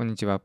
こんにちは。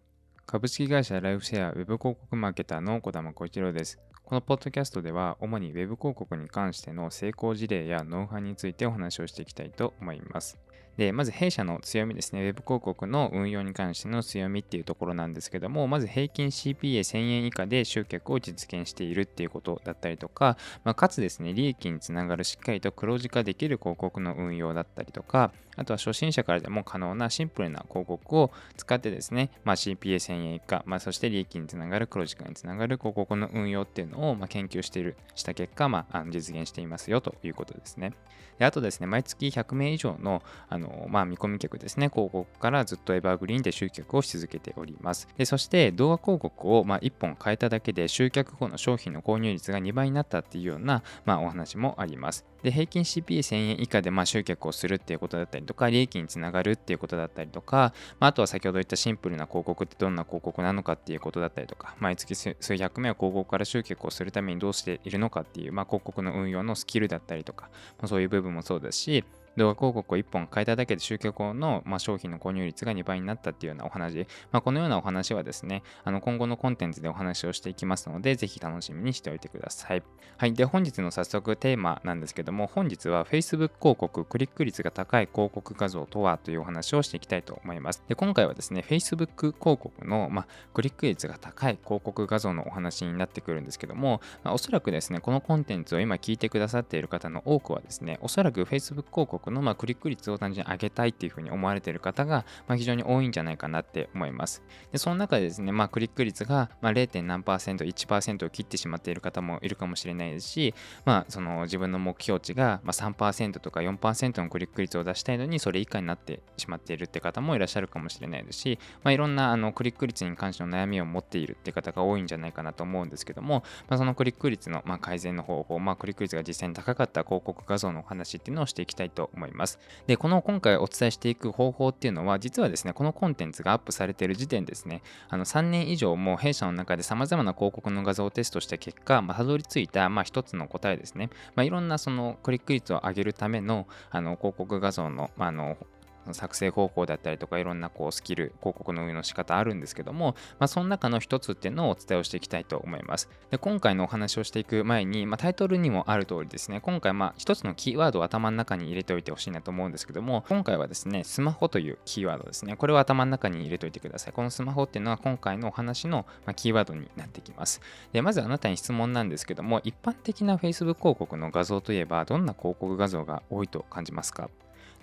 株式会社ライフシェアウェブ広告マーケターの小玉小一郎です。このポッドキャストでは、主にウェブ広告に関しての成功事例やノウハウについてお話をしていきたいと思います。で、まず弊社の強みですね、ウェブ広告の運用に関しての強みっていうところなんですけども、まず平均 CPA1000 円以下で集客を実現しているっていうことだったりとか、まあ、かつですね、利益につながるしっかりと黒字化できる広告の運用だったりとか、あとは初心者からでも可能なシンプルな広告を使ってですね、まあ、CPA1000 円以下、まあ、そして利益につながる黒字化につながる広告の運用っていうのをま研究している、した結果、まあ、実現していますよということですね。であとですね、毎月100名以上のあの、のまあ、見込み客ですね、広告からずっとエバーグリーンで集客をし続けております。でそして動画広告をま1本変えただけで集客後の商品の購入率が2倍になったっていうような、まあ、お話もあります。で平均 CP1000 円以下でま集客をするっていうことだったりとか、利益につながるっていうことだったりとか、まあ、とは先ほど言ったシンプルな広告ってどんな広告なのかっていうことだったりとか、毎月数百名を広告から集客をするためにどうしているのかっていう、まあ、広告の運用のスキルだったりとか、ま、そういう部分もそうですし、動画広告を1本変えただけで集客の、まあ、商品の購入率が2倍になったっていうようなお話、まあ、このようなお話はですね、あの今後のコンテンツでお話をしていきますので、ぜひ楽しみにしておいてください。はい。で、本日の早速テーマなんですけども、本日は Facebook 広告、クリック率が高い広告画像とはというお話をしていきたいと思います。で、今回はですね、Facebook 広告の、まあ、クリック率が高い広告画像のお話になってくるんですけども、まあ、おそらくですね、このコンテンツを今聞いてくださっている方の多くはですね、おそらく Facebook 広告の、まあ、クリック率を単純に上げたいっていうふうに思われている方が、まあ、非常に多いんじゃないかなって思います。で、その中でですね、まあ、クリック率が、まあ、0. 何パーセント、1%を切ってしまっている方もいるかもしれないですし、まあ、その自分の目標値が3%とか4%のクリック率を出したいのに、それ以下になってしまっているって方もいらっしゃるかもしれないですし、まあ、いろんなあのクリック率に関しての悩みを持っているって方が多いんじゃないかなと思うんですけども、まあ、そのクリック率のま改善の方法、まあ、クリック率が実際に高かった広告画像のお話っていうのをしていきたいと思います。で、この今回お伝えしていく方法っていうのは、実はですね、このコンテンツがアップされている時点ですね、あの3年以上も弊社の中で様々な広告の画像をテストした結果、まあ、たどり着いた、まあ、一つの答えですね、まあ、いろんなそのクリック率を上げるためのあの広告画像の,、まあ、あの作成方法だったりとかいろんなこうスキル広告の運用の仕方あるんですけども、まあ、その中の一つっていうのをお伝えをしていきたいと思います。で今回のお話をしていく前に、まあ、タイトルにもある通りですね今回まあ一つのキーワードを頭の中に入れておいてほしいなと思うんですけども今回はですねスマホというキーワードですね。これを頭の中に入れておいてください。このスマホっていうのは今回のお話のキーワードになってきます。でまずあなたに質問なんですけども一般的な Facebook 広告の画像といえばどんな広告画像が多いと感じますか？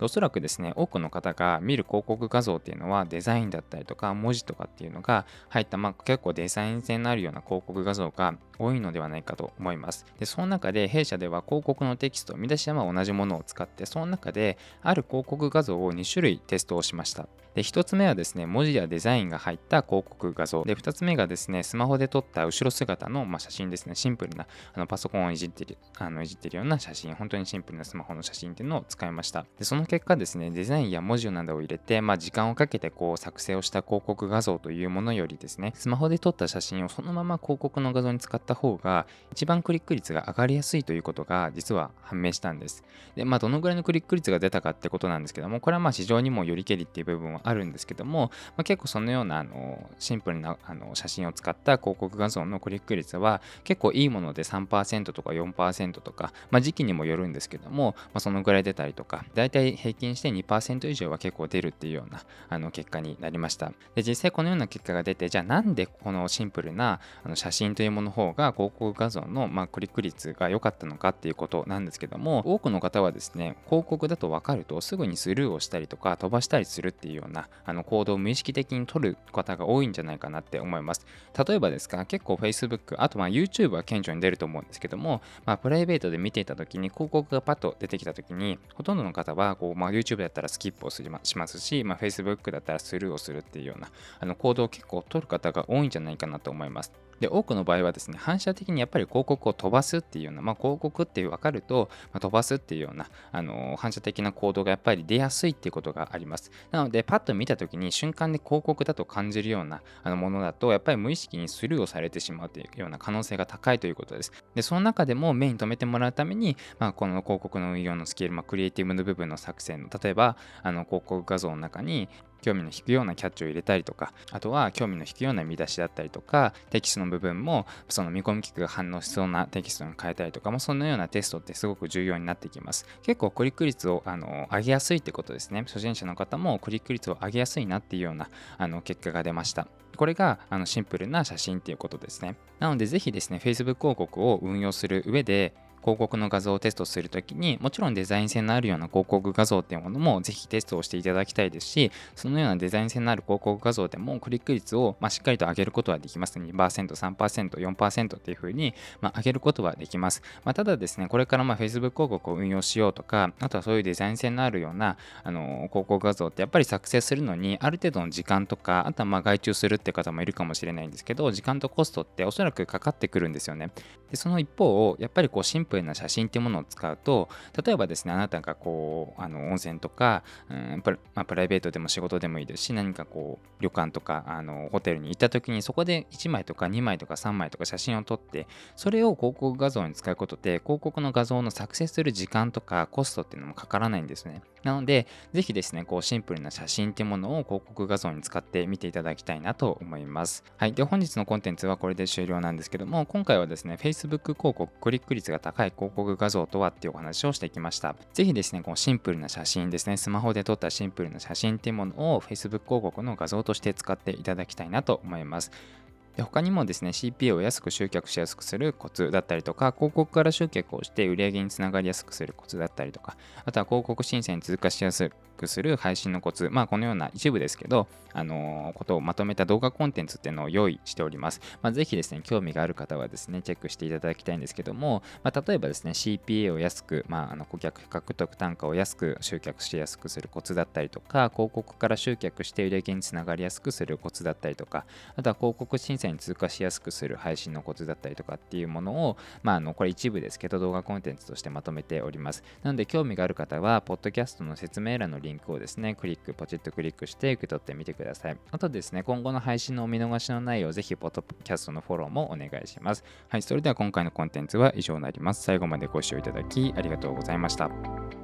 おそらくですね、多くの方が見る広告画像っていうのはデザインだったりとか文字とかっていうのが入った、まあ、結構デザイン性のあるような広告画像が多いのではないかと思います。で、その中で弊社では広告のテキスト、見出しは同じものを使って、その中である広告画像を2種類テストをしました。で、1つ目はですね、文字やデザインが入った広告画像。で、2つ目がですね、スマホで撮った後ろ姿の、まあ、写真ですね、シンプルなあのパソコンをいじってるあのいじってるような写真、本当にシンプルなスマホの写真っていうのを使いました。で、その結果ですね、デザインや文字などを入れて、まあ、時間をかけてこう作成をした広告画像というものよりですね、スマホで撮った写真をそのまま広告の画像に使った方が、一番クリック率が上がりやすいということが実は判明したんです。で、まあ、どのぐらいのクリック率が出たかってことなんですけども、これはまあ市場にもよりけりっていう部分はあるんですけども、まあ、結構そのようなあのシンプルなあの写真を使った広告画像のクリック率は結構いいもので3%とか4%とか、まあ、時期にもよるんですけども、まあ、そのぐらい出たりとか、だい平均して2%以上は結構出るっていうようなあの結果になりました。で、実際このような結果が出て、じゃあなんでこのシンプルなあの写真というものの方が広告画像の、ま、クリック率が良かったのかっていうことなんですけども多くの方はですね広告だと分かるとすぐにスルーをしたりとか飛ばしたりするっていうようなあの行動を無意識的に取る方が多いんじゃないかなって思います例えばですか結構 Facebook あとまあ YouTube は顕著に出ると思うんですけども、まあ、プライベートで見ていた時に広告がパッと出てきた時にほとんどの方はこう、まあ、YouTube だったらスキップをしますし、まあ、Facebook だったらスルーをするっていうようなあの行動を結構取る方が多いんじゃないかなと思います。で、多くの場合はですね、反射的にやっぱり広告を飛ばすっていうような、まあ、広告って分かると、まあ、飛ばすっていうような、あの、反射的な行動がやっぱり出やすいっていうことがあります。なので、パッと見たときに瞬間で広告だと感じるようなあのものだと、やっぱり無意識にスルーをされてしまうというような可能性が高いということです。で、その中でも目に留めてもらうために、まあ、この広告の運用のスケール、まあ、クリエイティブの部分の作成の、例えば、あの広告画像の中に、興味の引くようなキャッチを入れたりとかあとは興味の引くような見出しだったりとかテキストの部分もその見込み客が反応しそうなテキストに変えたりとかもそのようなテストってすごく重要になってきます。結構クリック率をあの上げやすいってことですね。初心者の方もクリック率を上げやすいなっていうようなあの結果が出ました。これがあのシンプルな写真っていうことですね。なのでぜひですね Facebook 広告を運用する上で広告の画像をテストするときにもちろんデザイン性のあるような広告画像っていうものもぜひテストをしていただきたいですしそのようなデザイン性のある広告画像でもクリック率を、ま、しっかりと上げることはできます2%、3%、4%っていうふうに、ま、上げることはできます、まあ、ただですねこれからまあ Facebook 広告を運用しようとかあとはそういうデザイン性のあるようなあの広告画像ってやっぱり作成するのにある程度の時間とかあとはま外注するって方もいるかもしれないんですけど時間とコストっておそらくかかってくるんですよね。でその一方をやっぱりこうプルな写真っていうものを使うと例えばですねあなたがこうあの温泉とか、うんプラまあ、プライベートでも仕事でもいいですし何かこう旅館とかあのホテルに行った時にそこで1枚とか2枚とか3枚とか写真を撮ってそれを広告画像に使うことで広告の画像の作成する時間とかコストっていうのもかからないんですね。なのでぜひですねこうシンプルな写真っていうものを広告画像に使ってみていただきたいなと思いますはいで本日のコンテンツはこれで終了なんですけども今回はですね Facebook 広告クリック率が高い広告画像とはっていうお話をしてきました。ぜひですね、このシンプルな写真ですね、スマホで撮ったシンプルな写真っていうものを Facebook 広告の画像として使っていただきたいなと思います。で他にもですね CPA を安く集客しやすくするコツだったりとか広告から集客をして売り上げにつながりやすくするコツだったりとかあとは広告申請に通過しやすくする配信のコツ、まあ、このような一部ですけど、あのー、ことをまとめた動画コンテンツっていうのを用意しております。まあ、ぜひですね、興味がある方はですね、チェックしていただきたいんですけども、まあ、例えばですね、CPA を安く、まあ、あの顧客獲得単価を安く集客しやすくするコツだったりとか、広告から集客して売り上げにつながりやすくするコツだったりとか、あとは広告審査に通過しやすくする配信のコツだったりとかっていうものを、まあ、あのこれ一部ですけど、動画コンテンツとしてまとめております。なので、興味がある方は、ポッドキャストの説明欄のリンリンクをですね、クリック、ポチッとクリックして受け取ってみてください。あとですね、今後の配信のお見逃しのないよう、ぜひ、ポッドキャストのフォローもお願いします。はい、それでは今回のコンテンツは以上になります。最後までご視聴いただきありがとうございました。